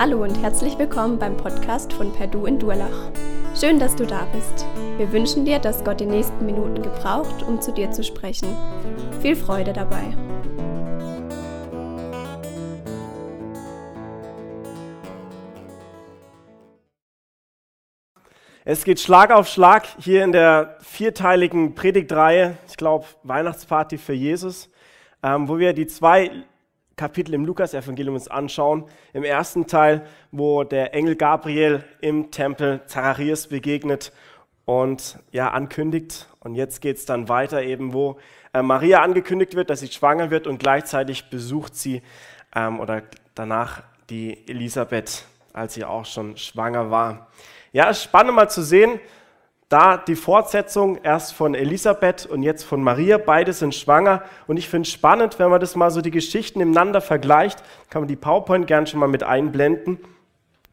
Hallo und herzlich willkommen beim Podcast von Perdu in Durlach. Schön, dass du da bist. Wir wünschen dir, dass Gott die nächsten Minuten gebraucht, um zu dir zu sprechen. Viel Freude dabei. Es geht Schlag auf Schlag hier in der vierteiligen Predigtreihe, ich glaube Weihnachtsparty für Jesus, ähm, wo wir die zwei Kapitel im Lukas-Evangelium uns anschauen. Im ersten Teil, wo der Engel Gabriel im Tempel Zacharias begegnet und ja ankündigt. Und jetzt geht es dann weiter, eben wo äh, Maria angekündigt wird, dass sie schwanger wird und gleichzeitig besucht sie ähm, oder danach die Elisabeth, als sie auch schon schwanger war. Ja, ist spannend mal zu sehen, da die Fortsetzung erst von Elisabeth und jetzt von Maria, beide sind schwanger. Und ich finde es spannend, wenn man das mal so die Geschichten miteinander vergleicht, kann man die PowerPoint gern schon mal mit einblenden,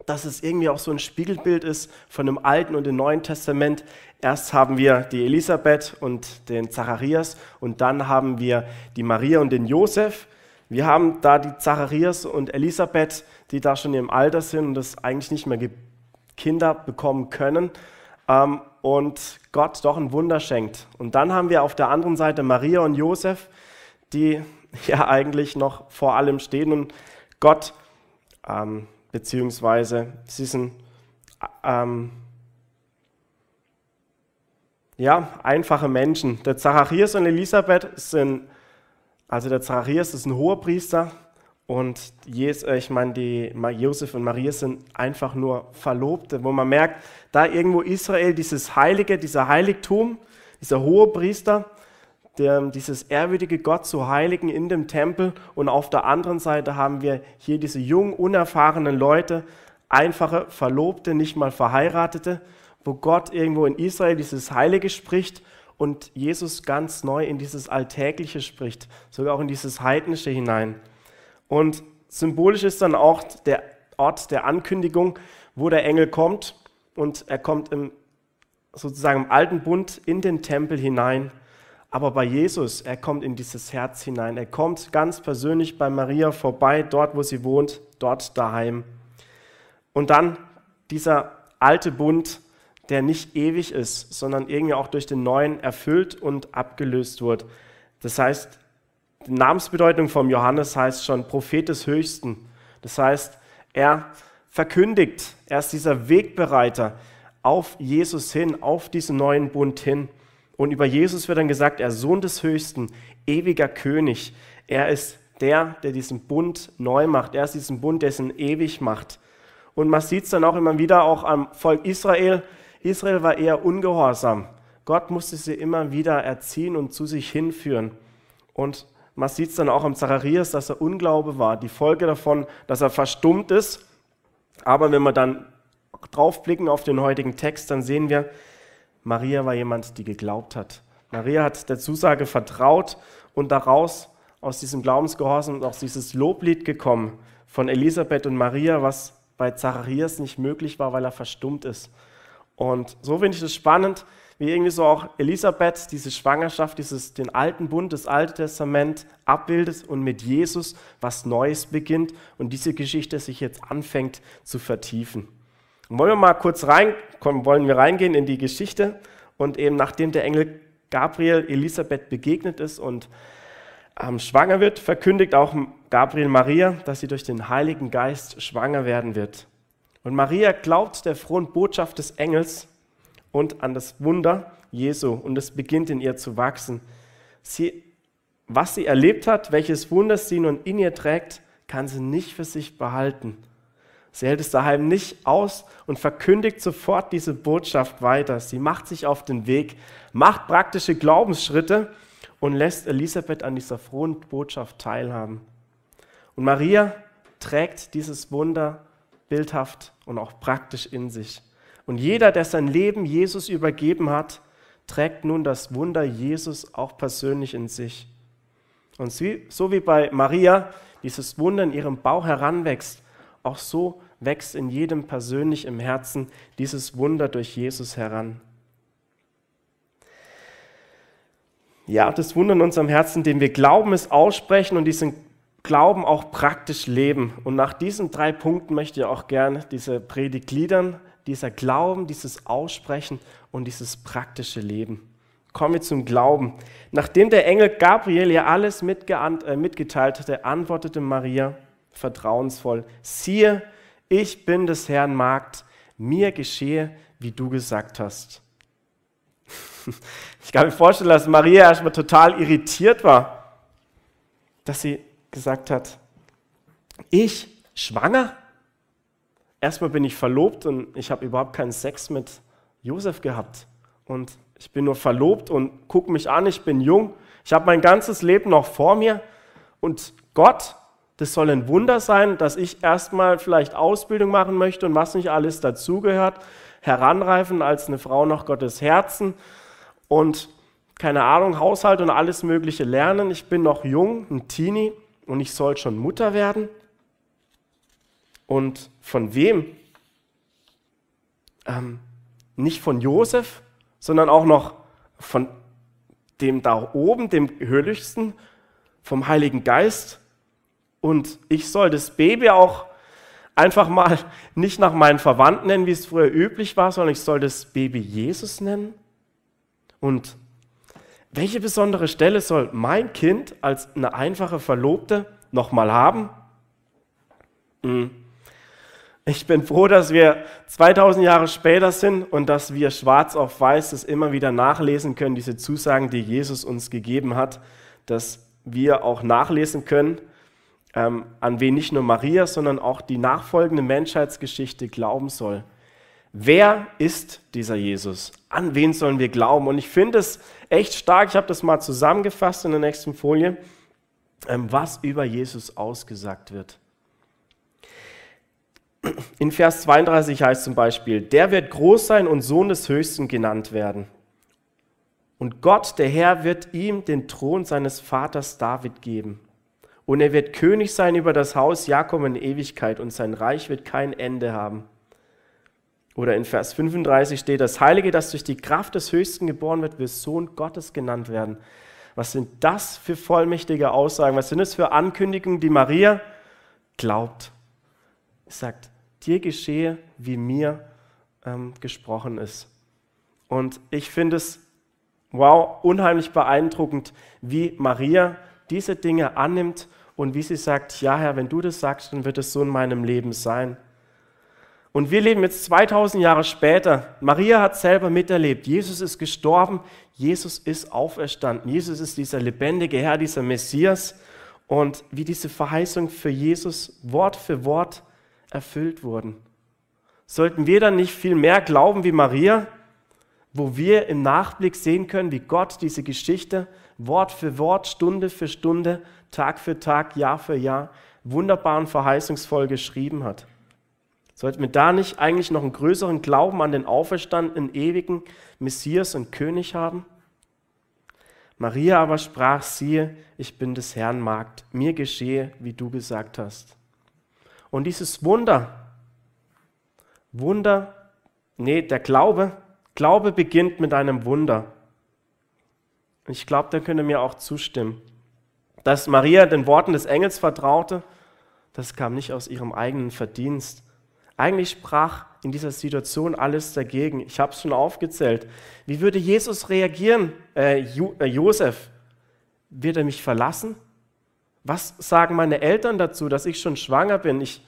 dass es irgendwie auch so ein Spiegelbild ist von dem Alten und dem Neuen Testament. Erst haben wir die Elisabeth und den Zacharias und dann haben wir die Maria und den Josef. Wir haben da die Zacharias und Elisabeth, die da schon im Alter sind und das eigentlich nicht mehr Kinder bekommen können ähm, und Gott doch ein Wunder schenkt. Und dann haben wir auf der anderen Seite Maria und Josef, die ja eigentlich noch vor allem stehen und Gott, ähm, beziehungsweise sie sind ähm, ja, einfache Menschen. Der Zacharias und Elisabeth sind, also der Zacharias ist ein hoher Priester, und äh, ich meine, die Josef und Maria sind einfach nur Verlobte, wo man merkt, da irgendwo Israel, dieses Heilige, dieser Heiligtum, dieser hohe Priester, der, dieses ehrwürdige Gott zu heiligen in dem Tempel. Und auf der anderen Seite haben wir hier diese jungen, unerfahrenen Leute, einfache Verlobte, nicht mal Verheiratete, wo Gott irgendwo in Israel dieses Heilige spricht und Jesus ganz neu in dieses Alltägliche spricht, sogar auch in dieses Heidnische hinein. Und symbolisch ist dann auch der Ort der Ankündigung, wo der Engel kommt. Und er kommt im, sozusagen im alten Bund in den Tempel hinein. Aber bei Jesus, er kommt in dieses Herz hinein. Er kommt ganz persönlich bei Maria vorbei, dort, wo sie wohnt, dort daheim. Und dann dieser alte Bund, der nicht ewig ist, sondern irgendwie auch durch den neuen erfüllt und abgelöst wird. Das heißt, die Namensbedeutung vom Johannes heißt schon Prophet des Höchsten. Das heißt, er verkündigt, er ist dieser Wegbereiter auf Jesus hin, auf diesen neuen Bund hin. Und über Jesus wird dann gesagt, er Sohn des Höchsten, ewiger König. Er ist der, der diesen Bund neu macht. Er ist diesen Bund, der es ewig macht. Und man sieht es dann auch immer wieder auch am Volk Israel. Israel war eher ungehorsam. Gott musste sie immer wieder erziehen und zu sich hinführen. Und man sieht es dann auch am Zacharias, dass er Unglaube war. Die Folge davon, dass er verstummt ist. Aber wenn wir dann draufblicken auf den heutigen Text, dann sehen wir, Maria war jemand, die geglaubt hat. Maria hat der Zusage vertraut und daraus aus diesem Glaubensgehorsam auch dieses Loblied gekommen von Elisabeth und Maria, was bei Zacharias nicht möglich war, weil er verstummt ist. Und so finde ich es spannend, wie irgendwie so auch Elisabeth diese Schwangerschaft, dieses, den alten Bund, das Alte Testament abbildet und mit Jesus was Neues beginnt und diese Geschichte sich jetzt anfängt zu vertiefen. Und wollen wir mal kurz reinkommen, wollen wir reingehen in die Geschichte und eben nachdem der Engel Gabriel Elisabeth begegnet ist und ähm, schwanger wird, verkündigt auch Gabriel Maria, dass sie durch den Heiligen Geist schwanger werden wird. Und Maria glaubt der frohen Botschaft des Engels und an das Wunder Jesu und es beginnt in ihr zu wachsen. Sie, was sie erlebt hat, welches Wunder sie nun in ihr trägt, kann sie nicht für sich behalten. Sie hält es daheim nicht aus und verkündigt sofort diese Botschaft weiter. Sie macht sich auf den Weg, macht praktische Glaubensschritte und lässt Elisabeth an dieser frohen Botschaft teilhaben. Und Maria trägt dieses Wunder bildhaft und auch praktisch in sich. Und jeder, der sein Leben Jesus übergeben hat, trägt nun das Wunder Jesus auch persönlich in sich. Und so wie bei Maria dieses Wunder in ihrem Bauch heranwächst, auch so wächst in jedem persönlich im Herzen dieses Wunder durch Jesus heran. Ja, das Wunder in unserem Herzen, dem wir glauben, es aussprechen und diesen Glauben auch praktisch leben. Und nach diesen drei Punkten möchte ich auch gerne diese Predigt gliedern. Dieser Glauben, dieses Aussprechen und dieses praktische Leben. Kommen wir zum Glauben. Nachdem der Engel Gabriel ihr alles äh, mitgeteilt hatte, antwortete Maria vertrauensvoll, siehe, ich bin des Herrn Magd, mir geschehe, wie du gesagt hast. Ich kann mir vorstellen, dass Maria erstmal total irritiert war, dass sie gesagt hat, ich schwanger? Erstmal bin ich verlobt und ich habe überhaupt keinen Sex mit Josef gehabt. Und ich bin nur verlobt und guck mich an, ich bin jung. Ich habe mein ganzes Leben noch vor mir. Und Gott, das soll ein Wunder sein, dass ich erstmal vielleicht Ausbildung machen möchte und was nicht alles dazugehört. Heranreifen als eine Frau nach Gottes Herzen und keine Ahnung, Haushalt und alles Mögliche lernen. Ich bin noch jung, ein Teenie und ich soll schon Mutter werden. Und von wem? Ähm, nicht von Josef, sondern auch noch von dem da oben, dem Höchsten, vom Heiligen Geist. Und ich soll das Baby auch einfach mal nicht nach meinen Verwandten nennen, wie es früher üblich war, sondern ich soll das Baby Jesus nennen. Und welche besondere Stelle soll mein Kind als eine einfache Verlobte nochmal haben? Hm. Ich bin froh, dass wir 2000 Jahre später sind und dass wir schwarz auf weiß das immer wieder nachlesen können, diese Zusagen, die Jesus uns gegeben hat, dass wir auch nachlesen können, ähm, an wen nicht nur Maria, sondern auch die nachfolgende Menschheitsgeschichte glauben soll. Wer ist dieser Jesus? An wen sollen wir glauben? Und ich finde es echt stark, ich habe das mal zusammengefasst in der nächsten Folie, ähm, was über Jesus ausgesagt wird. In Vers 32 heißt zum Beispiel, der wird groß sein und Sohn des Höchsten genannt werden. Und Gott, der Herr, wird ihm den Thron seines Vaters David geben. Und er wird König sein über das Haus Jakob in Ewigkeit und sein Reich wird kein Ende haben. Oder in Vers 35 steht, das Heilige, das durch die Kraft des Höchsten geboren wird, wird Sohn Gottes genannt werden. Was sind das für vollmächtige Aussagen? Was sind es für Ankündigungen, die Maria glaubt? Sie sagt, dir geschehe, wie mir ähm, gesprochen ist. Und ich finde es, wow, unheimlich beeindruckend, wie Maria diese Dinge annimmt und wie sie sagt, ja Herr, wenn du das sagst, dann wird es so in meinem Leben sein. Und wir leben jetzt 2000 Jahre später. Maria hat selber miterlebt. Jesus ist gestorben. Jesus ist auferstanden. Jesus ist dieser lebendige Herr, dieser Messias. Und wie diese Verheißung für Jesus Wort für Wort erfüllt wurden. Sollten wir dann nicht viel mehr glauben wie Maria, wo wir im Nachblick sehen können, wie Gott diese Geschichte Wort für Wort, Stunde für Stunde, Tag für Tag, Jahr für Jahr wunderbar und verheißungsvoll geschrieben hat? Sollten wir da nicht eigentlich noch einen größeren Glauben an den auferstandenen ewigen Messias und König haben? Maria aber sprach, siehe, ich bin des Herrn Magd, mir geschehe, wie du gesagt hast. Und dieses Wunder, Wunder, nee, der Glaube, Glaube beginnt mit einem Wunder. Ich glaube, da könnt ihr mir auch zustimmen. Dass Maria den Worten des Engels vertraute, das kam nicht aus ihrem eigenen Verdienst, eigentlich sprach in dieser Situation alles dagegen. Ich habe es schon aufgezählt. Wie würde Jesus reagieren, äh, jo äh, Josef? Wird er mich verlassen? Was sagen meine Eltern dazu, dass ich schon schwanger bin? Ich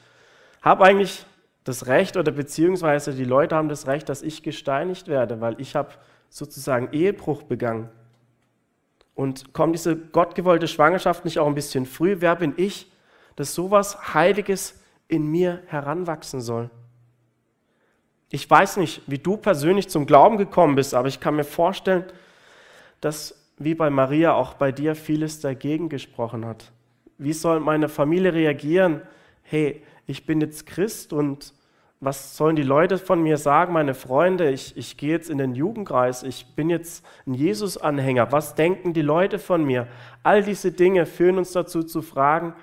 habe eigentlich das Recht oder beziehungsweise die Leute haben das Recht, dass ich gesteinigt werde, weil ich habe sozusagen Ehebruch begangen. Und kommt diese gottgewollte Schwangerschaft nicht auch ein bisschen früh? Wer bin ich, dass sowas Heiliges in mir heranwachsen soll. Ich weiß nicht, wie du persönlich zum Glauben gekommen bist, aber ich kann mir vorstellen, dass wie bei Maria auch bei dir vieles dagegen gesprochen hat. Wie soll meine Familie reagieren? Hey, ich bin jetzt Christ und was sollen die Leute von mir sagen, meine Freunde? Ich, ich gehe jetzt in den Jugendkreis, ich bin jetzt ein Jesus-Anhänger. Was denken die Leute von mir? All diese Dinge führen uns dazu zu fragen,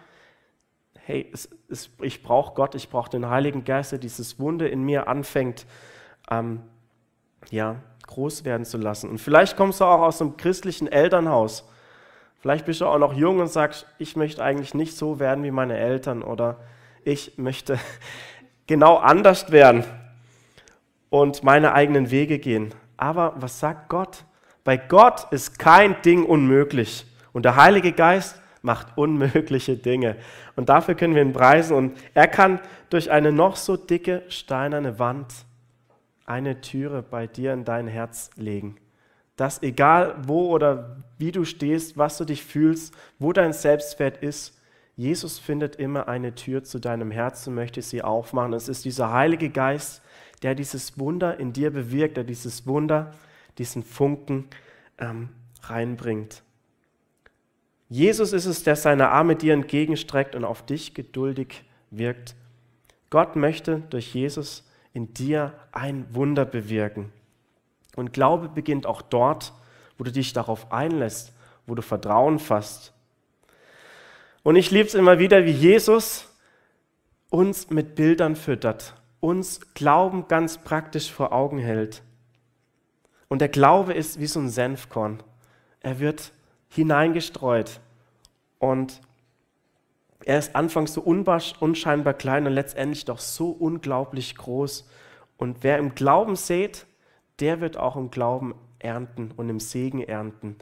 hey, es, es, ich brauche Gott, ich brauche den Heiligen Geist, der dieses Wunder in mir anfängt, ähm, ja, groß werden zu lassen. Und vielleicht kommst du auch aus einem christlichen Elternhaus, Vielleicht bist du auch noch jung und sagst, ich möchte eigentlich nicht so werden wie meine Eltern oder ich möchte genau anders werden und meine eigenen Wege gehen. Aber was sagt Gott? Bei Gott ist kein Ding unmöglich. Und der Heilige Geist macht unmögliche Dinge. Und dafür können wir ihn preisen. Und er kann durch eine noch so dicke steinerne Wand eine Türe bei dir in dein Herz legen. Dass egal wo oder wie du stehst, was du dich fühlst, wo dein Selbstwert ist, Jesus findet immer eine Tür zu deinem Herzen, möchte sie aufmachen. Es ist dieser Heilige Geist, der dieses Wunder in dir bewirkt, der dieses Wunder, diesen Funken ähm, reinbringt. Jesus ist es, der seine Arme dir entgegenstreckt und auf dich geduldig wirkt. Gott möchte durch Jesus in dir ein Wunder bewirken. Und Glaube beginnt auch dort, wo du dich darauf einlässt, wo du Vertrauen fasst. Und ich liebe es immer wieder, wie Jesus uns mit Bildern füttert, uns Glauben ganz praktisch vor Augen hält. Und der Glaube ist wie so ein Senfkorn. Er wird hineingestreut und er ist anfangs so unscheinbar klein und letztendlich doch so unglaublich groß. Und wer im Glauben sät, der wird auch im Glauben ernten und im Segen ernten.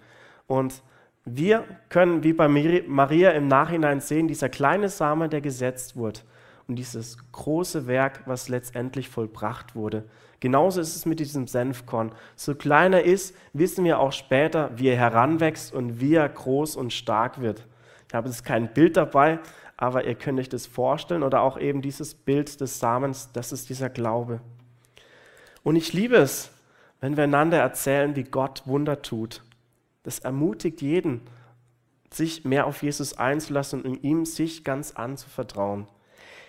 Und wir können wie bei Maria im Nachhinein sehen, dieser kleine Same, der gesetzt wurde und dieses große Werk, was letztendlich vollbracht wurde. Genauso ist es mit diesem Senfkorn. So klein er ist, wissen wir auch später, wie er heranwächst und wie er groß und stark wird. Ich habe jetzt kein Bild dabei, aber ihr könnt euch das vorstellen oder auch eben dieses Bild des Samens, das ist dieser Glaube. Und ich liebe es, wenn wir einander erzählen, wie Gott Wunder tut. Das ermutigt jeden, sich mehr auf Jesus einzulassen und ihm sich ganz anzuvertrauen.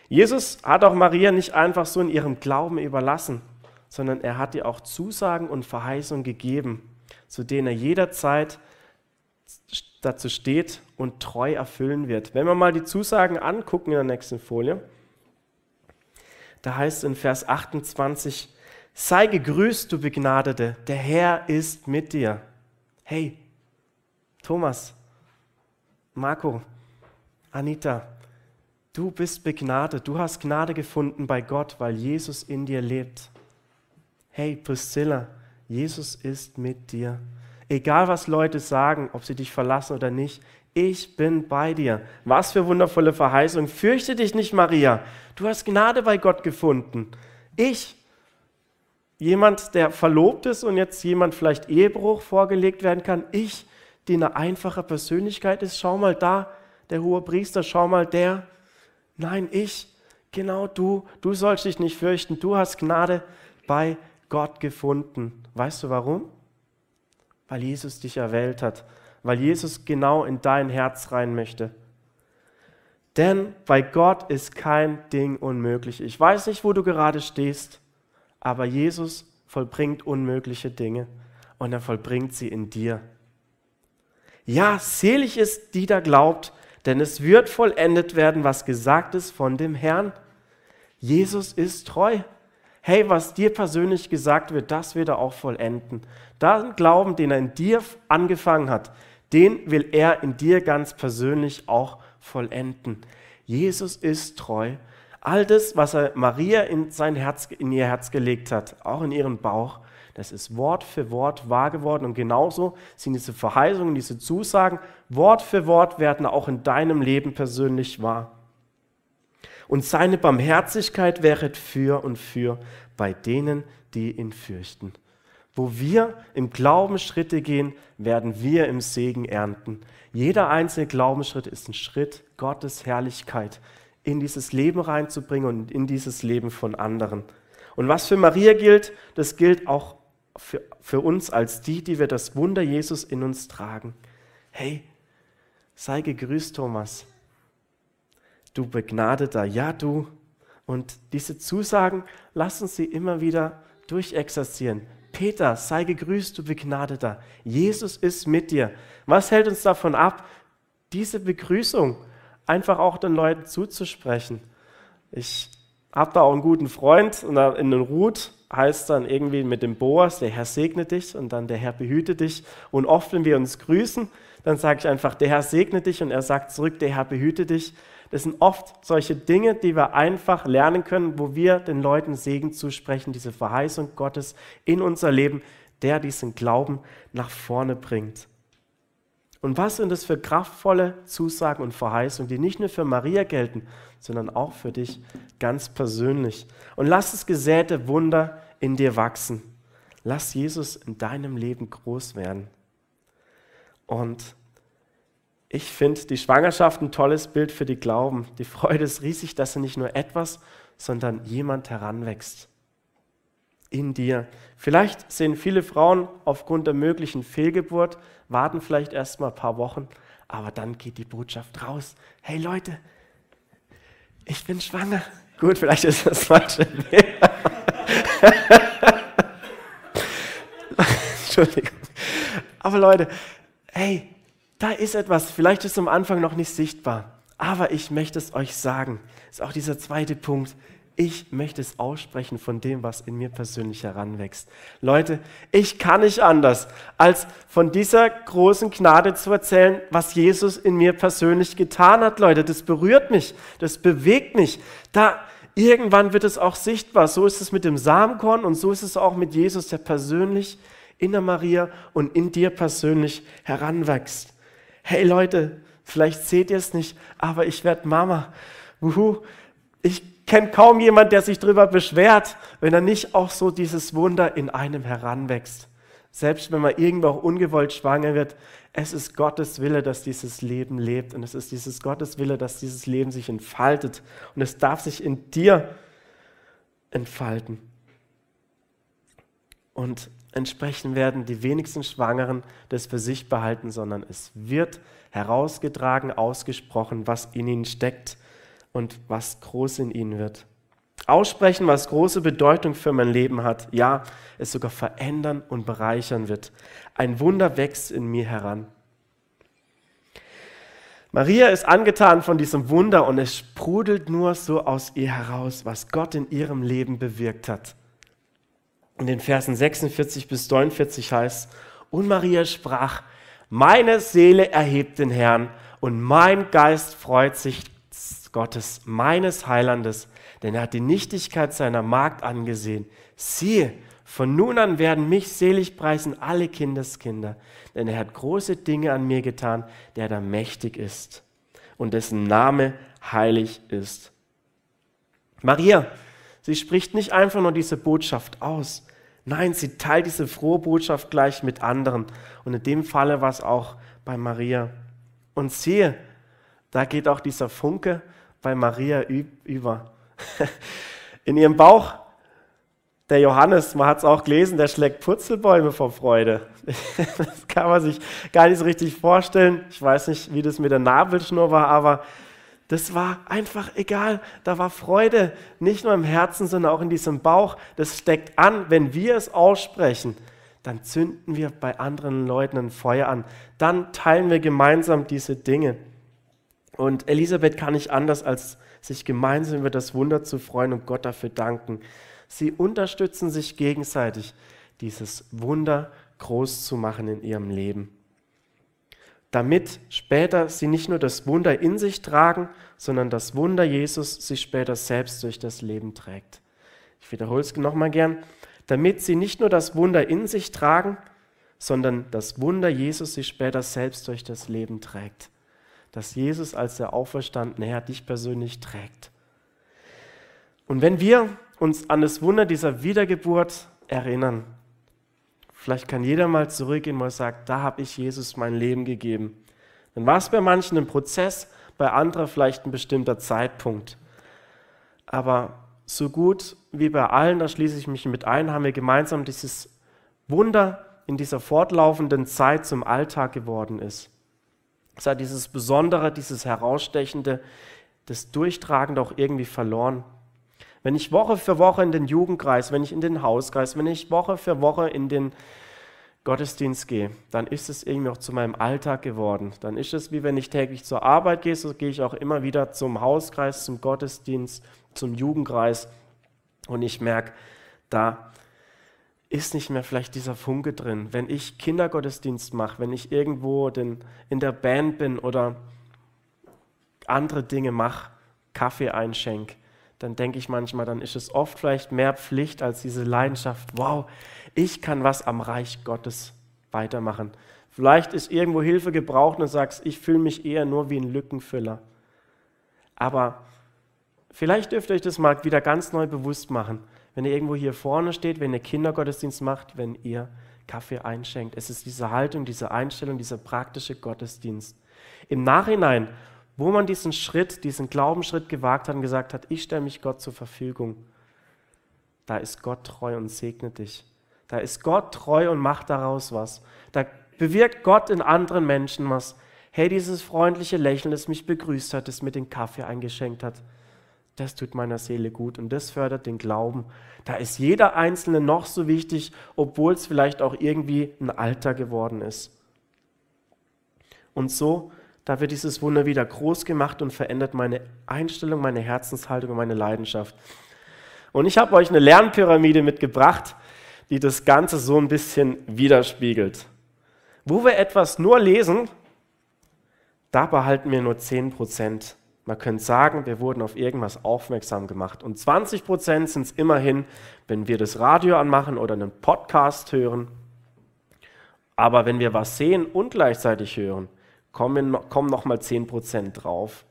Jesus hat auch Maria nicht einfach so in ihrem Glauben überlassen, sondern er hat ihr auch Zusagen und Verheißungen gegeben, zu denen er jederzeit dazu steht und treu erfüllen wird. Wenn wir mal die Zusagen angucken in der nächsten Folie, da heißt es in Vers 28, sei gegrüßt, du Begnadete, der Herr ist mit dir. Hey, Thomas, Marco, Anita, du bist begnadet, du hast Gnade gefunden bei Gott, weil Jesus in dir lebt. Hey, Priscilla, Jesus ist mit dir. Egal was Leute sagen, ob sie dich verlassen oder nicht, ich bin bei dir. Was für wundervolle Verheißung. Fürchte dich nicht, Maria. Du hast Gnade bei Gott gefunden. Ich, jemand, der verlobt ist und jetzt jemand vielleicht Ehebruch vorgelegt werden kann, ich, die eine einfache Persönlichkeit ist, schau mal da, der hohe Priester, schau mal der. Nein, ich, genau du, du sollst dich nicht fürchten. Du hast Gnade bei Gott gefunden. Weißt du warum? weil Jesus dich erwählt hat, weil Jesus genau in dein Herz rein möchte. Denn bei Gott ist kein Ding unmöglich. Ich weiß nicht, wo du gerade stehst, aber Jesus vollbringt unmögliche Dinge und er vollbringt sie in dir. Ja, selig ist, die da glaubt, denn es wird vollendet werden, was gesagt ist von dem Herrn. Jesus ist treu hey, was dir persönlich gesagt wird, das wird er auch vollenden. Den Glauben, den er in dir angefangen hat, den will er in dir ganz persönlich auch vollenden. Jesus ist treu. All das, was er Maria in, sein Herz, in ihr Herz gelegt hat, auch in ihren Bauch, das ist Wort für Wort wahr geworden. Und genauso sind diese Verheißungen, diese Zusagen, Wort für Wort werden auch in deinem Leben persönlich wahr und seine Barmherzigkeit wäret für und für bei denen, die ihn fürchten. Wo wir im Glauben Schritte gehen, werden wir im Segen ernten. Jeder einzelne Glaubensschritt ist ein Schritt, Gottes Herrlichkeit in dieses Leben reinzubringen und in dieses Leben von anderen. Und was für Maria gilt, das gilt auch für, für uns als die, die wir das Wunder Jesus in uns tragen. Hey, sei gegrüßt, Thomas du Begnadeter, ja du. Und diese Zusagen lassen sie immer wieder durchexerzieren. Peter, sei gegrüßt, du Begnadeter. Jesus ist mit dir. Was hält uns davon ab, diese Begrüßung einfach auch den Leuten zuzusprechen? Ich habe da auch einen guten Freund und in den Ruth heißt dann irgendwie mit dem Boas, der Herr segne dich und dann der Herr behüte dich. Und oft, wenn wir uns grüßen, dann sage ich einfach, der Herr segne dich und er sagt zurück, der Herr behüte dich. Das sind oft solche Dinge, die wir einfach lernen können, wo wir den Leuten Segen zusprechen, diese Verheißung Gottes in unser Leben, der diesen Glauben nach vorne bringt. Und was sind das für kraftvolle Zusagen und Verheißungen, die nicht nur für Maria gelten, sondern auch für dich ganz persönlich. Und lass das gesäte Wunder in dir wachsen. Lass Jesus in deinem Leben groß werden. Und ich finde die Schwangerschaft ein tolles Bild für die Glauben. Die Freude ist riesig, dass er nicht nur etwas, sondern jemand heranwächst in dir. Vielleicht sehen viele Frauen aufgrund der möglichen Fehlgeburt, warten vielleicht erst mal ein paar Wochen, aber dann geht die Botschaft raus. Hey Leute, ich bin schwanger. Gut, vielleicht ist das falsche Entschuldigung. Aber Leute, hey, da ist etwas, vielleicht ist es am Anfang noch nicht sichtbar, aber ich möchte es euch sagen. Das ist auch dieser zweite Punkt ich möchte es aussprechen von dem, was in mir persönlich heranwächst. Leute, ich kann nicht anders, als von dieser großen Gnade zu erzählen, was Jesus in mir persönlich getan hat. Leute, das berührt mich, das bewegt mich. Da irgendwann wird es auch sichtbar. So ist es mit dem Samenkorn und so ist es auch mit Jesus, der persönlich in der Maria und in dir persönlich heranwächst. Hey Leute, vielleicht seht ihr es nicht, aber ich werde Mama. Wuhu. Ich kenne kaum jemand, der sich darüber beschwert, wenn er nicht auch so dieses Wunder in einem heranwächst. Selbst wenn man irgendwo auch ungewollt schwanger wird, es ist Gottes Wille, dass dieses Leben lebt. Und es ist dieses Gottes Wille, dass dieses Leben sich entfaltet. Und es darf sich in dir entfalten. Und entsprechend werden die wenigsten Schwangeren das für sich behalten, sondern es wird herausgetragen, ausgesprochen, was in ihnen steckt und was groß in ihnen wird. Aussprechen, was große Bedeutung für mein Leben hat, ja, es sogar verändern und bereichern wird. Ein Wunder wächst in mir heran. Maria ist angetan von diesem Wunder und es sprudelt nur so aus ihr heraus, was Gott in ihrem Leben bewirkt hat. In den Versen 46 bis 49 heißt, und Maria sprach, meine Seele erhebt den Herrn und mein Geist freut sich Gottes, meines Heilandes, denn er hat die Nichtigkeit seiner Magd angesehen. Siehe, von nun an werden mich selig preisen alle Kindeskinder, denn er hat große Dinge an mir getan, der da mächtig ist und dessen Name heilig ist. Maria, sie spricht nicht einfach nur diese Botschaft aus. Nein, sie teilt diese frohe Botschaft gleich mit anderen. Und in dem Falle war es auch bei Maria. Und siehe, da geht auch dieser Funke bei Maria über. In ihrem Bauch, der Johannes, man hat es auch gelesen, der schlägt Purzelbäume vor Freude. Das kann man sich gar nicht so richtig vorstellen. Ich weiß nicht, wie das mit der Nabelschnur war, aber das war einfach egal. Da war Freude, nicht nur im Herzen, sondern auch in diesem Bauch. Das steckt an, wenn wir es aussprechen dann zünden wir bei anderen Leuten ein Feuer an. Dann teilen wir gemeinsam diese Dinge. Und Elisabeth kann nicht anders, als sich gemeinsam über das Wunder zu freuen und Gott dafür danken. Sie unterstützen sich gegenseitig, dieses Wunder groß zu machen in ihrem Leben. Damit später sie nicht nur das Wunder in sich tragen, sondern das Wunder Jesus sich später selbst durch das Leben trägt. Ich wiederhole es nochmal gern. Damit sie nicht nur das Wunder in sich tragen, sondern das Wunder Jesus sich später selbst durch das Leben trägt dass Jesus als der auferstandene Herr dich persönlich trägt. Und wenn wir uns an das Wunder dieser Wiedergeburt erinnern, vielleicht kann jeder mal zurückgehen und sagen, da habe ich Jesus mein Leben gegeben. Dann war es bei manchen ein Prozess, bei anderen vielleicht ein bestimmter Zeitpunkt. Aber so gut wie bei allen, da schließe ich mich mit ein, haben wir gemeinsam dieses Wunder in dieser fortlaufenden Zeit zum Alltag geworden ist. Es hat dieses Besondere, dieses Herausstechende, das Durchtragende auch irgendwie verloren. Wenn ich Woche für Woche in den Jugendkreis, wenn ich in den Hauskreis, wenn ich Woche für Woche in den Gottesdienst gehe, dann ist es irgendwie auch zu meinem Alltag geworden. Dann ist es wie wenn ich täglich zur Arbeit gehe, so gehe ich auch immer wieder zum Hauskreis, zum Gottesdienst, zum Jugendkreis und ich merke, da ist nicht mehr vielleicht dieser Funke drin. Wenn ich Kindergottesdienst mache, wenn ich irgendwo den, in der Band bin oder andere Dinge mache, Kaffee einschenke, dann denke ich manchmal, dann ist es oft vielleicht mehr Pflicht als diese Leidenschaft. Wow, ich kann was am Reich Gottes weitermachen. Vielleicht ist irgendwo Hilfe gebraucht und du sagst, ich fühle mich eher nur wie ein Lückenfüller. Aber vielleicht dürft ihr euch das mal wieder ganz neu bewusst machen wenn ihr irgendwo hier vorne steht, wenn ihr Kindergottesdienst macht, wenn ihr Kaffee einschenkt. Es ist diese Haltung, diese Einstellung, dieser praktische Gottesdienst. Im Nachhinein, wo man diesen Schritt, diesen Glaubensschritt gewagt hat und gesagt hat, ich stelle mich Gott zur Verfügung, da ist Gott treu und segnet dich. Da ist Gott treu und macht daraus was. Da bewirkt Gott in anderen Menschen was. Hey, dieses freundliche Lächeln, das mich begrüßt hat, das mir den Kaffee eingeschenkt hat, das tut meiner Seele gut und das fördert den Glauben. Da ist jeder Einzelne noch so wichtig, obwohl es vielleicht auch irgendwie ein Alter geworden ist. Und so, da wird dieses Wunder wieder groß gemacht und verändert meine Einstellung, meine Herzenshaltung und meine Leidenschaft. Und ich habe euch eine Lernpyramide mitgebracht, die das Ganze so ein bisschen widerspiegelt. Wo wir etwas nur lesen, da behalten wir nur 10 Prozent man könnte sagen, wir wurden auf irgendwas aufmerksam gemacht. Und 20 Prozent sind es immerhin, wenn wir das Radio anmachen oder einen Podcast hören. Aber wenn wir was sehen und gleichzeitig hören, kommen, kommen nochmal 10 Prozent drauf.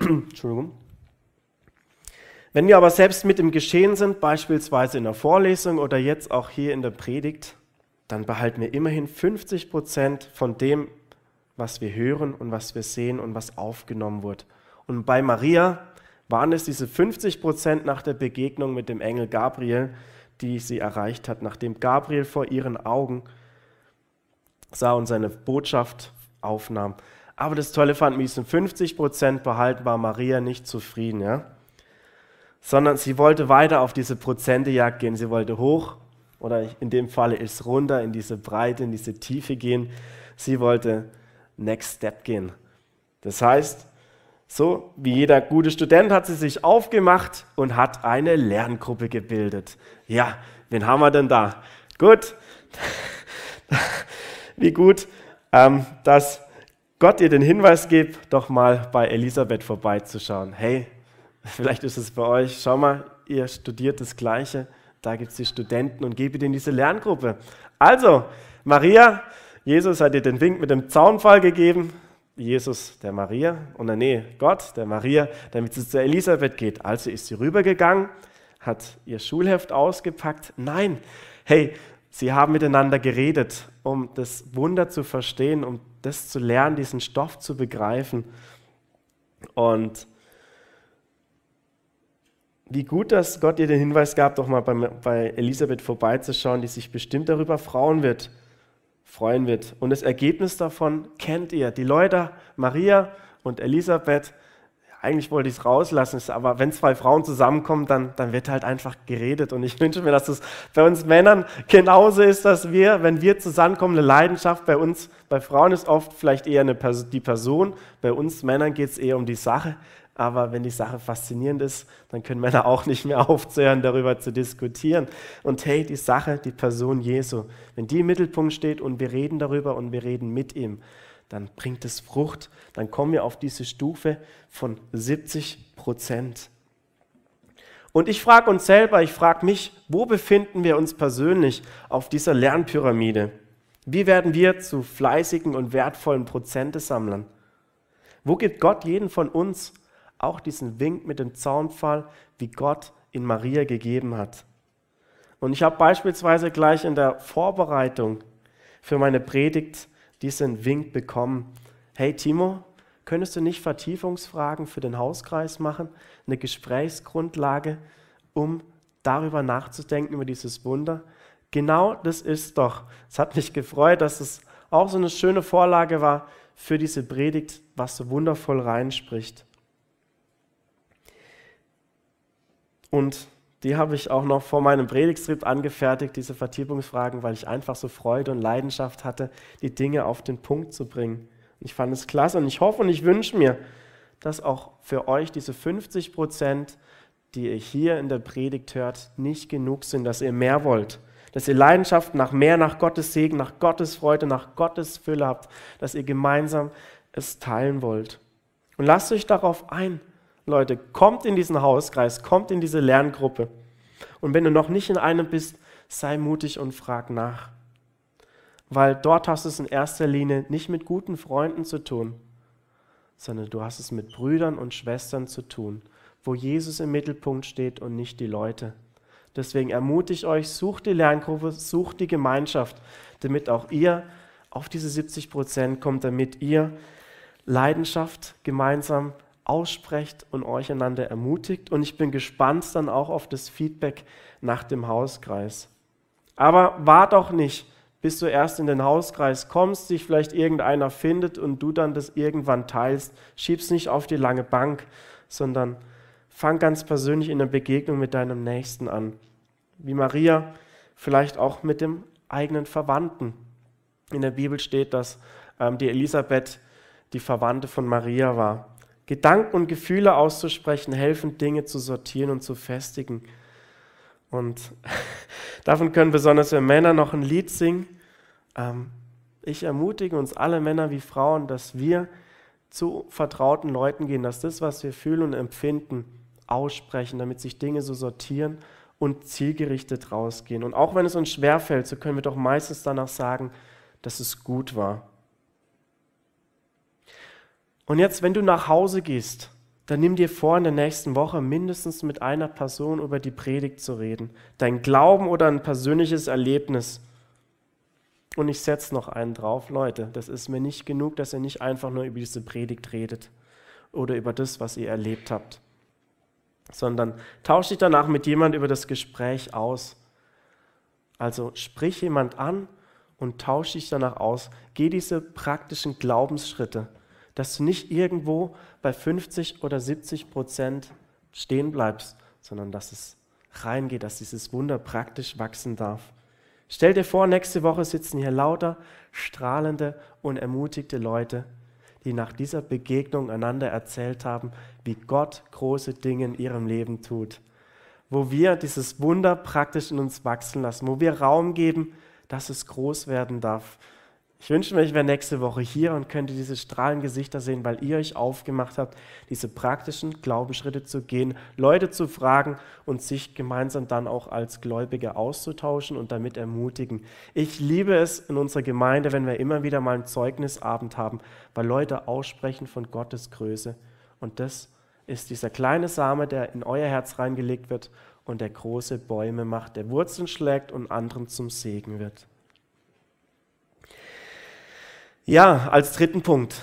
Entschuldigung. Wenn wir aber selbst mit im Geschehen sind, beispielsweise in der Vorlesung oder jetzt auch hier in der Predigt, dann behalten wir immerhin 50 Prozent von dem, was wir hören und was wir sehen und was aufgenommen wird. Und bei Maria waren es diese 50 Prozent nach der Begegnung mit dem Engel Gabriel, die sie erreicht hat, nachdem Gabriel vor ihren Augen sah und seine Botschaft aufnahm. Aber das Tolle fand mit diesen 50 Prozent behalten war Maria nicht zufrieden, ja? sondern sie wollte weiter auf diese Prozentejagd gehen. Sie wollte hoch oder in dem Falle ist runter in diese Breite, in diese Tiefe gehen. Sie wollte Next Step gehen. Das heißt, so wie jeder gute Student hat sie sich aufgemacht und hat eine Lerngruppe gebildet. Ja, wen haben wir denn da? Gut, wie gut, ähm, dass Gott ihr den Hinweis gibt, doch mal bei Elisabeth vorbeizuschauen. Hey, vielleicht ist es bei euch, schau mal, ihr studiert das Gleiche, da gibt es die Studenten und gebe ihnen diese Lerngruppe. Also, Maria, Jesus hat ihr den Wink mit dem Zaunfall gegeben. Jesus der Maria, und nee, Gott der Maria, damit sie zu Elisabeth geht. Also ist sie rübergegangen, hat ihr Schulheft ausgepackt. Nein, hey, sie haben miteinander geredet, um das Wunder zu verstehen, um das zu lernen, diesen Stoff zu begreifen. Und wie gut, dass Gott ihr den Hinweis gab, doch mal bei, bei Elisabeth vorbeizuschauen, die sich bestimmt darüber freuen wird, freuen wird. Und das Ergebnis davon kennt ihr. Die Leute, Maria und Elisabeth, eigentlich wollte ich es rauslassen, aber wenn zwei Frauen zusammenkommen, dann, dann wird halt einfach geredet. Und ich wünsche mir, dass es bei uns Männern genauso ist, dass wir, wenn wir zusammenkommen, eine Leidenschaft bei uns, bei Frauen ist oft vielleicht eher eine, die Person, bei uns Männern geht es eher um die Sache aber wenn die Sache faszinierend ist, dann können Männer auch nicht mehr aufzuhören, darüber zu diskutieren. Und hey, die Sache, die Person Jesu, wenn die im Mittelpunkt steht und wir reden darüber und wir reden mit ihm, dann bringt es Frucht, dann kommen wir auf diese Stufe von 70 Prozent. Und ich frage uns selber, ich frage mich, wo befinden wir uns persönlich auf dieser Lernpyramide? Wie werden wir zu fleißigen und wertvollen Prozentesammlern? Wo gibt Gott jeden von uns auch diesen Wink mit dem Zaunpfahl, wie Gott in Maria gegeben hat. Und ich habe beispielsweise gleich in der Vorbereitung für meine Predigt diesen Wink bekommen. Hey Timo, könntest du nicht Vertiefungsfragen für den Hauskreis machen, eine Gesprächsgrundlage, um darüber nachzudenken, über dieses Wunder? Genau das ist doch. Es hat mich gefreut, dass es auch so eine schöne Vorlage war für diese Predigt, was so wundervoll reinspricht. Und die habe ich auch noch vor meinem Predigtstrip angefertigt, diese Vertiefungsfragen, weil ich einfach so Freude und Leidenschaft hatte, die Dinge auf den Punkt zu bringen. Ich fand es klasse und ich hoffe und ich wünsche mir, dass auch für euch diese 50 Prozent die ihr hier in der Predigt hört, nicht genug sind, dass ihr mehr wollt, dass ihr Leidenschaft nach mehr, nach Gottes Segen, nach Gottes Freude, nach Gottes Fülle habt, dass ihr gemeinsam es teilen wollt. Und lasst euch darauf ein, Leute, kommt in diesen Hauskreis, kommt in diese Lerngruppe. Und wenn du noch nicht in einem bist, sei mutig und frag nach. Weil dort hast du es in erster Linie nicht mit guten Freunden zu tun, sondern du hast es mit Brüdern und Schwestern zu tun, wo Jesus im Mittelpunkt steht und nicht die Leute. Deswegen ermutige ich euch, sucht die Lerngruppe, sucht die Gemeinschaft, damit auch ihr auf diese 70 Prozent kommt, damit ihr Leidenschaft gemeinsam aussprecht und euch einander ermutigt. Und ich bin gespannt dann auch auf das Feedback nach dem Hauskreis. Aber wart auch nicht, bis du erst in den Hauskreis kommst, dich vielleicht irgendeiner findet und du dann das irgendwann teilst. Schieb's nicht auf die lange Bank, sondern fang ganz persönlich in der Begegnung mit deinem Nächsten an. Wie Maria, vielleicht auch mit dem eigenen Verwandten. In der Bibel steht, dass ähm, die Elisabeth die Verwandte von Maria war. Gedanken und Gefühle auszusprechen helfen, Dinge zu sortieren und zu festigen. Und davon können besonders wir Männer noch ein Lied singen. Ähm, ich ermutige uns alle Männer wie Frauen, dass wir zu vertrauten Leuten gehen, dass das, was wir fühlen und empfinden, aussprechen, damit sich Dinge so sortieren und zielgerichtet rausgehen. Und auch wenn es uns schwerfällt, so können wir doch meistens danach sagen, dass es gut war. Und jetzt, wenn du nach Hause gehst, dann nimm dir vor, in der nächsten Woche mindestens mit einer Person über die Predigt zu reden. Dein Glauben oder ein persönliches Erlebnis. Und ich setze noch einen drauf, Leute, das ist mir nicht genug, dass ihr nicht einfach nur über diese Predigt redet oder über das, was ihr erlebt habt, sondern tauscht dich danach mit jemand über das Gespräch aus. Also sprich jemand an und tausch dich danach aus. Geh diese praktischen Glaubensschritte, dass du nicht irgendwo bei 50 oder 70 Prozent stehen bleibst, sondern dass es reingeht, dass dieses Wunder praktisch wachsen darf. Stell dir vor, nächste Woche sitzen hier lauter strahlende und ermutigte Leute, die nach dieser Begegnung einander erzählt haben, wie Gott große Dinge in ihrem Leben tut. Wo wir dieses Wunder praktisch in uns wachsen lassen, wo wir Raum geben, dass es groß werden darf. Ich wünsche mir, ich wäre nächste Woche hier und könnte diese strahlenden Gesichter sehen, weil ihr euch aufgemacht habt, diese praktischen Glaubensschritte zu gehen, Leute zu fragen und sich gemeinsam dann auch als Gläubige auszutauschen und damit ermutigen. Ich liebe es in unserer Gemeinde, wenn wir immer wieder mal einen Zeugnisabend haben, weil Leute aussprechen von Gottes Größe. Und das ist dieser kleine Same, der in euer Herz reingelegt wird und der große Bäume macht, der Wurzeln schlägt und anderen zum Segen wird. Ja, als dritten Punkt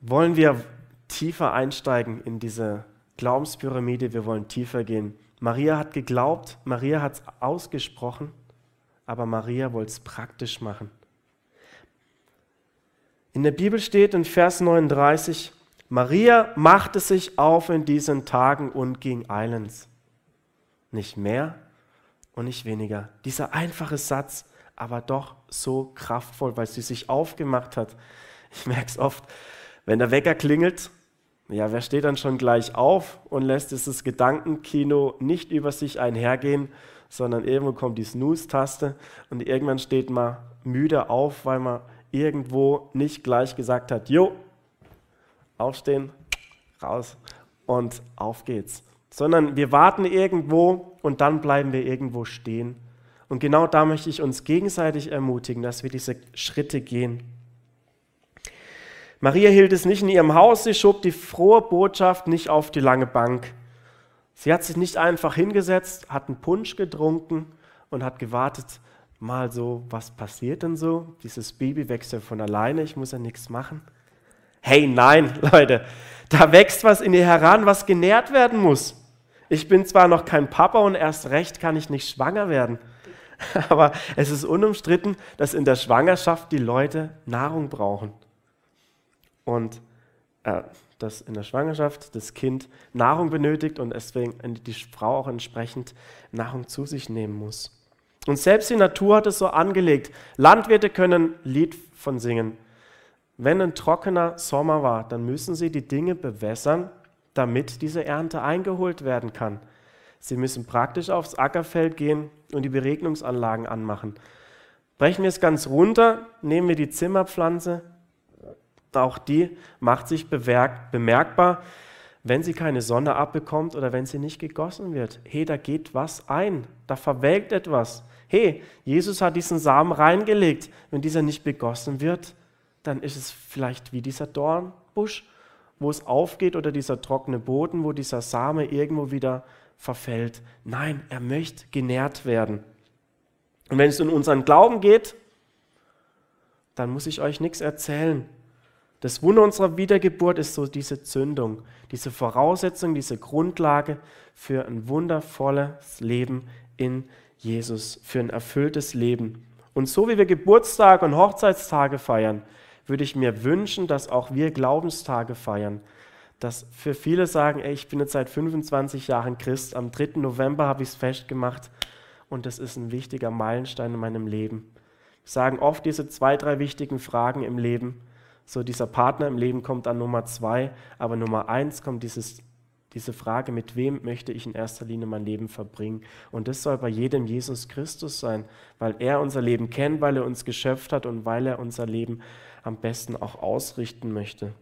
wollen wir tiefer einsteigen in diese Glaubenspyramide. Wir wollen tiefer gehen. Maria hat geglaubt, Maria hat es ausgesprochen, aber Maria wollte es praktisch machen. In der Bibel steht in Vers 39, Maria machte sich auf in diesen Tagen und ging eilends. Nicht mehr und nicht weniger. Dieser einfache Satz aber doch so kraftvoll, weil sie sich aufgemacht hat. Ich merke es oft, wenn der Wecker klingelt, ja, wer steht dann schon gleich auf und lässt dieses Gedankenkino nicht über sich einhergehen, sondern irgendwo kommt die Snooze-Taste und irgendwann steht man müde auf, weil man irgendwo nicht gleich gesagt hat, jo, aufstehen, raus und auf geht's. Sondern wir warten irgendwo und dann bleiben wir irgendwo stehen und genau da möchte ich uns gegenseitig ermutigen, dass wir diese Schritte gehen. Maria hielt es nicht in ihrem Haus, sie schob die frohe Botschaft nicht auf die lange Bank. Sie hat sich nicht einfach hingesetzt, hat einen Punsch getrunken und hat gewartet, mal so, was passiert denn so? Dieses Baby wächst ja von alleine, ich muss ja nichts machen. Hey, nein, Leute, da wächst was in ihr heran, was genährt werden muss. Ich bin zwar noch kein Papa und erst recht kann ich nicht schwanger werden. Aber es ist unumstritten, dass in der Schwangerschaft die Leute Nahrung brauchen. Und äh, dass in der Schwangerschaft das Kind Nahrung benötigt und deswegen die Frau auch entsprechend Nahrung zu sich nehmen muss. Und selbst die Natur hat es so angelegt. Landwirte können Lied von singen. Wenn ein trockener Sommer war, dann müssen sie die Dinge bewässern, damit diese Ernte eingeholt werden kann. Sie müssen praktisch aufs Ackerfeld gehen und die Beregnungsanlagen anmachen. Brechen wir es ganz runter, nehmen wir die Zimmerpflanze. Auch die macht sich bemerkbar, wenn sie keine Sonne abbekommt oder wenn sie nicht gegossen wird. Hey, da geht was ein, da verwelkt etwas. Hey, Jesus hat diesen Samen reingelegt. Wenn dieser nicht begossen wird, dann ist es vielleicht wie dieser Dornbusch, wo es aufgeht oder dieser trockene Boden, wo dieser Same irgendwo wieder verfällt. Nein, er möchte genährt werden. Und wenn es um unseren Glauben geht, dann muss ich euch nichts erzählen. Das Wunder unserer Wiedergeburt ist so diese Zündung, diese Voraussetzung, diese Grundlage für ein wundervolles Leben in Jesus, für ein erfülltes Leben. Und so wie wir Geburtstage und Hochzeitstage feiern, würde ich mir wünschen, dass auch wir Glaubenstage feiern. Dass für viele sagen, ey, ich bin jetzt seit 25 Jahren Christ, am 3. November habe ich es festgemacht und das ist ein wichtiger Meilenstein in meinem Leben. Wir sagen oft diese zwei, drei wichtigen Fragen im Leben. So dieser Partner im Leben kommt an Nummer zwei, aber Nummer eins kommt dieses, diese Frage, mit wem möchte ich in erster Linie mein Leben verbringen? Und das soll bei jedem Jesus Christus sein, weil er unser Leben kennt, weil er uns geschöpft hat und weil er unser Leben am besten auch ausrichten möchte.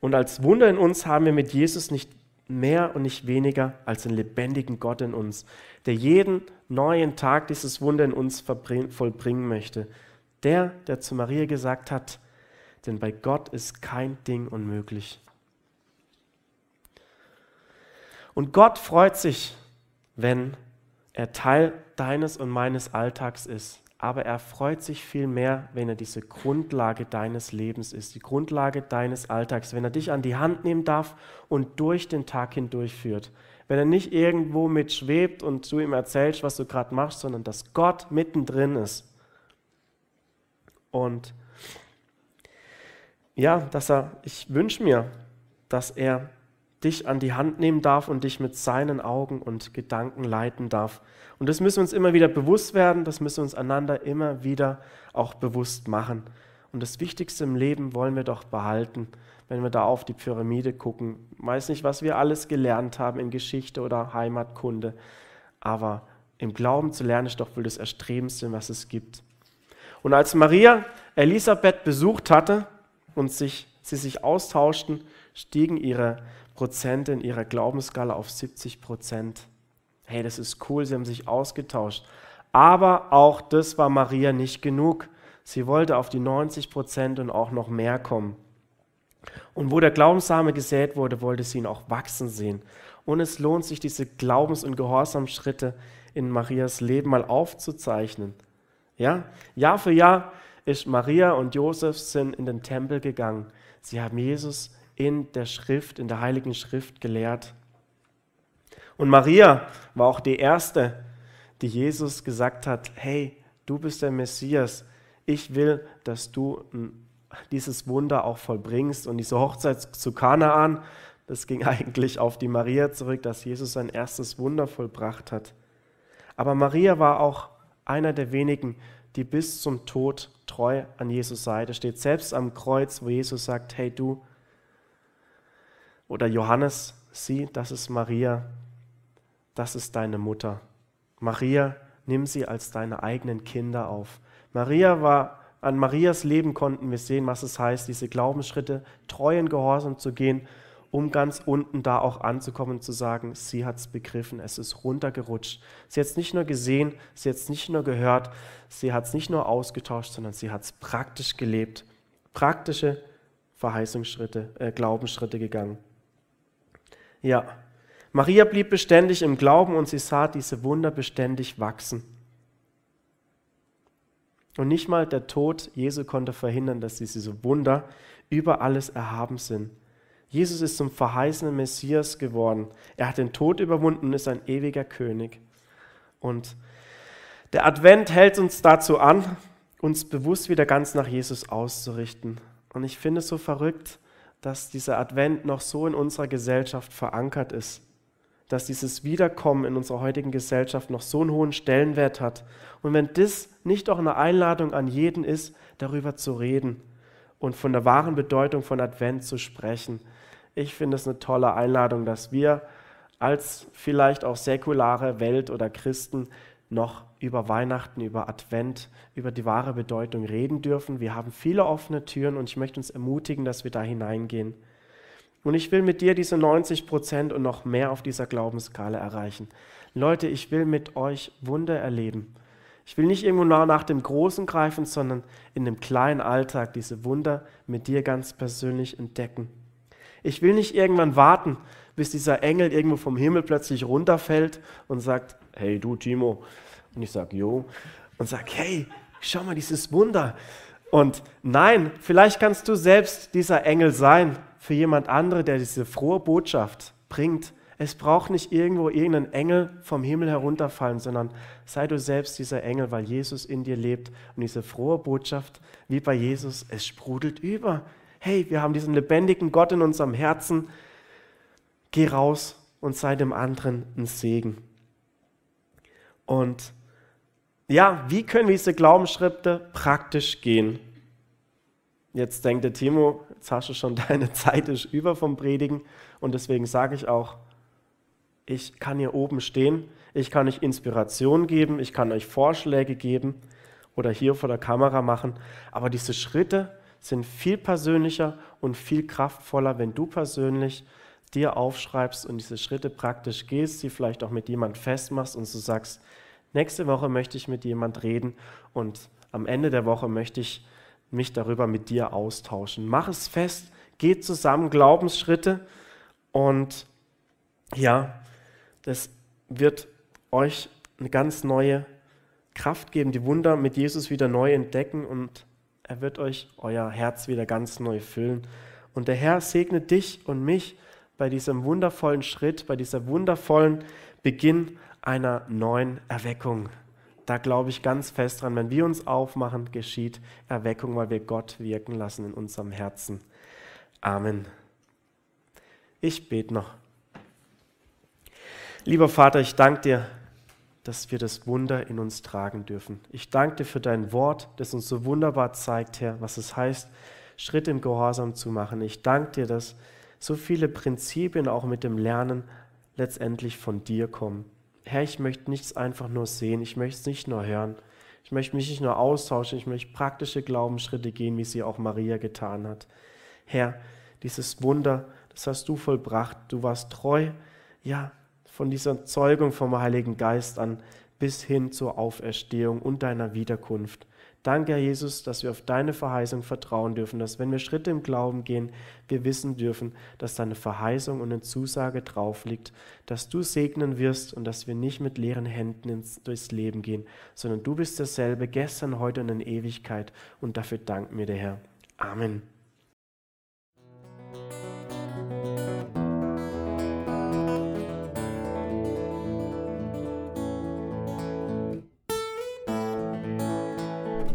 Und als Wunder in uns haben wir mit Jesus nicht mehr und nicht weniger als einen lebendigen Gott in uns, der jeden neuen Tag dieses Wunder in uns vollbringen möchte. Der, der zu Maria gesagt hat, denn bei Gott ist kein Ding unmöglich. Und Gott freut sich, wenn er Teil deines und meines Alltags ist aber er freut sich viel mehr, wenn er diese Grundlage deines Lebens ist, die Grundlage deines Alltags, wenn er dich an die Hand nehmen darf und durch den Tag hindurch führt. Wenn er nicht irgendwo mitschwebt und du ihm erzählst, was du gerade machst, sondern dass Gott mittendrin ist. Und ja, dass er, ich wünsche mir, dass er dich an die Hand nehmen darf und dich mit seinen Augen und Gedanken leiten darf. Und das müssen wir uns immer wieder bewusst werden, das müssen wir uns einander immer wieder auch bewusst machen. Und das Wichtigste im Leben wollen wir doch behalten, wenn wir da auf die Pyramide gucken. Ich weiß nicht, was wir alles gelernt haben in Geschichte oder Heimatkunde, aber im Glauben zu lernen ist doch wohl das Erstrebendste, was es gibt. Und als Maria Elisabeth besucht hatte und sich, sie sich austauschten, stiegen ihre Prozente in ihrer Glaubensskala auf 70 Prozent. Hey, das ist cool, sie haben sich ausgetauscht. Aber auch das war Maria nicht genug. Sie wollte auf die 90 Prozent und auch noch mehr kommen. Und wo der Glaubenssame gesät wurde, wollte sie ihn auch wachsen sehen. Und es lohnt sich, diese Glaubens- und Gehorsamschritte in Marias Leben mal aufzuzeichnen. Ja? Jahr für Jahr ist Maria und Josef sind in den Tempel gegangen. Sie haben Jesus in der Schrift, in der Heiligen Schrift gelehrt. Und Maria war auch die Erste, die Jesus gesagt hat, hey, du bist der Messias, ich will, dass du dieses Wunder auch vollbringst. Und diese Hochzeit zu Kanaan, das ging eigentlich auf die Maria zurück, dass Jesus sein erstes Wunder vollbracht hat. Aber Maria war auch einer der wenigen, die bis zum Tod treu an Jesus Seite steht. Selbst am Kreuz, wo Jesus sagt, hey du, oder Johannes, sieh, das ist Maria, das ist deine Mutter. Maria, nimm sie als deine eigenen Kinder auf. Maria war, an Marias Leben konnten wir sehen, was es heißt, diese Glaubensschritte treuen Gehorsam zu gehen, um ganz unten da auch anzukommen und zu sagen, sie hat es begriffen, es ist runtergerutscht. Sie hat es nicht nur gesehen, sie hat es nicht nur gehört, sie hat es nicht nur ausgetauscht, sondern sie hat es praktisch gelebt. Praktische Verheißungsschritte, äh, Glaubensschritte gegangen. Ja, Maria blieb beständig im Glauben und sie sah diese Wunder beständig wachsen. Und nicht mal der Tod Jesu konnte verhindern, dass diese Wunder über alles erhaben sind. Jesus ist zum verheißenen Messias geworden. Er hat den Tod überwunden und ist ein ewiger König. Und der Advent hält uns dazu an, uns bewusst wieder ganz nach Jesus auszurichten. Und ich finde es so verrückt, dass dieser Advent noch so in unserer Gesellschaft verankert ist, dass dieses Wiederkommen in unserer heutigen Gesellschaft noch so einen hohen Stellenwert hat. Und wenn das nicht auch eine Einladung an jeden ist, darüber zu reden und von der wahren Bedeutung von Advent zu sprechen, ich finde es eine tolle Einladung, dass wir als vielleicht auch säkulare Welt oder Christen noch über Weihnachten, über Advent, über die wahre Bedeutung reden dürfen. Wir haben viele offene Türen und ich möchte uns ermutigen, dass wir da hineingehen. Und ich will mit dir diese 90 Prozent und noch mehr auf dieser Glaubensskala erreichen. Leute, ich will mit euch Wunder erleben. Ich will nicht irgendwo nach dem Großen greifen, sondern in dem kleinen Alltag diese Wunder mit dir ganz persönlich entdecken. Ich will nicht irgendwann warten, bis dieser Engel irgendwo vom Himmel plötzlich runterfällt und sagt, hey du Timo. Und ich sage, jo. Und sage, hey, schau mal dieses Wunder. Und nein, vielleicht kannst du selbst dieser Engel sein für jemand andere, der diese frohe Botschaft bringt. Es braucht nicht irgendwo irgendein Engel vom Himmel herunterfallen, sondern sei du selbst dieser Engel, weil Jesus in dir lebt. Und diese frohe Botschaft, wie bei Jesus, es sprudelt über. Hey, wir haben diesen lebendigen Gott in unserem Herzen. Geh raus und sei dem anderen ein Segen. Und ja, wie können wir diese Glaubensschritte praktisch gehen? Jetzt denkt der Timo, jetzt hast du schon deine Zeit ist über vom Predigen und deswegen sage ich auch, ich kann hier oben stehen, ich kann euch Inspiration geben, ich kann euch Vorschläge geben oder hier vor der Kamera machen, aber diese Schritte sind viel persönlicher und viel kraftvoller, wenn du persönlich dir aufschreibst und diese Schritte praktisch gehst, sie vielleicht auch mit jemand festmachst und du sagst, nächste Woche möchte ich mit jemand reden und am Ende der Woche möchte ich mich darüber mit dir austauschen. Mach es fest, geht zusammen Glaubensschritte und ja, das wird euch eine ganz neue Kraft geben, die Wunder mit Jesus wieder neu entdecken und er wird euch euer Herz wieder ganz neu füllen. Und der Herr segnet dich und mich bei diesem wundervollen Schritt, bei dieser wundervollen Beginn einer neuen Erweckung. Da glaube ich ganz fest dran, wenn wir uns aufmachen, geschieht Erweckung, weil wir Gott wirken lassen in unserem Herzen. Amen. Ich bete noch. Lieber Vater, ich danke dir, dass wir das Wunder in uns tragen dürfen. Ich danke dir für dein Wort, das uns so wunderbar zeigt, Herr, was es heißt, Schritt im Gehorsam zu machen. Ich danke dir, dass so viele Prinzipien auch mit dem Lernen letztendlich von dir kommen. Herr, ich möchte nichts einfach nur sehen, ich möchte es nicht nur hören. Ich möchte mich nicht nur austauschen, ich möchte praktische Glaubensschritte gehen, wie sie auch Maria getan hat. Herr, dieses Wunder, das hast du vollbracht. Du warst treu, ja, von dieser Zeugung vom Heiligen Geist an bis hin zur Auferstehung und deiner Wiederkunft. Danke, Herr Jesus, dass wir auf deine Verheißung vertrauen dürfen, dass wenn wir Schritte im Glauben gehen, wir wissen dürfen, dass deine Verheißung und eine Zusage drauf liegt, dass du segnen wirst und dass wir nicht mit leeren Händen ins, durchs Leben gehen, sondern du bist derselbe gestern, heute und in Ewigkeit und dafür danken mir der Herr. Amen.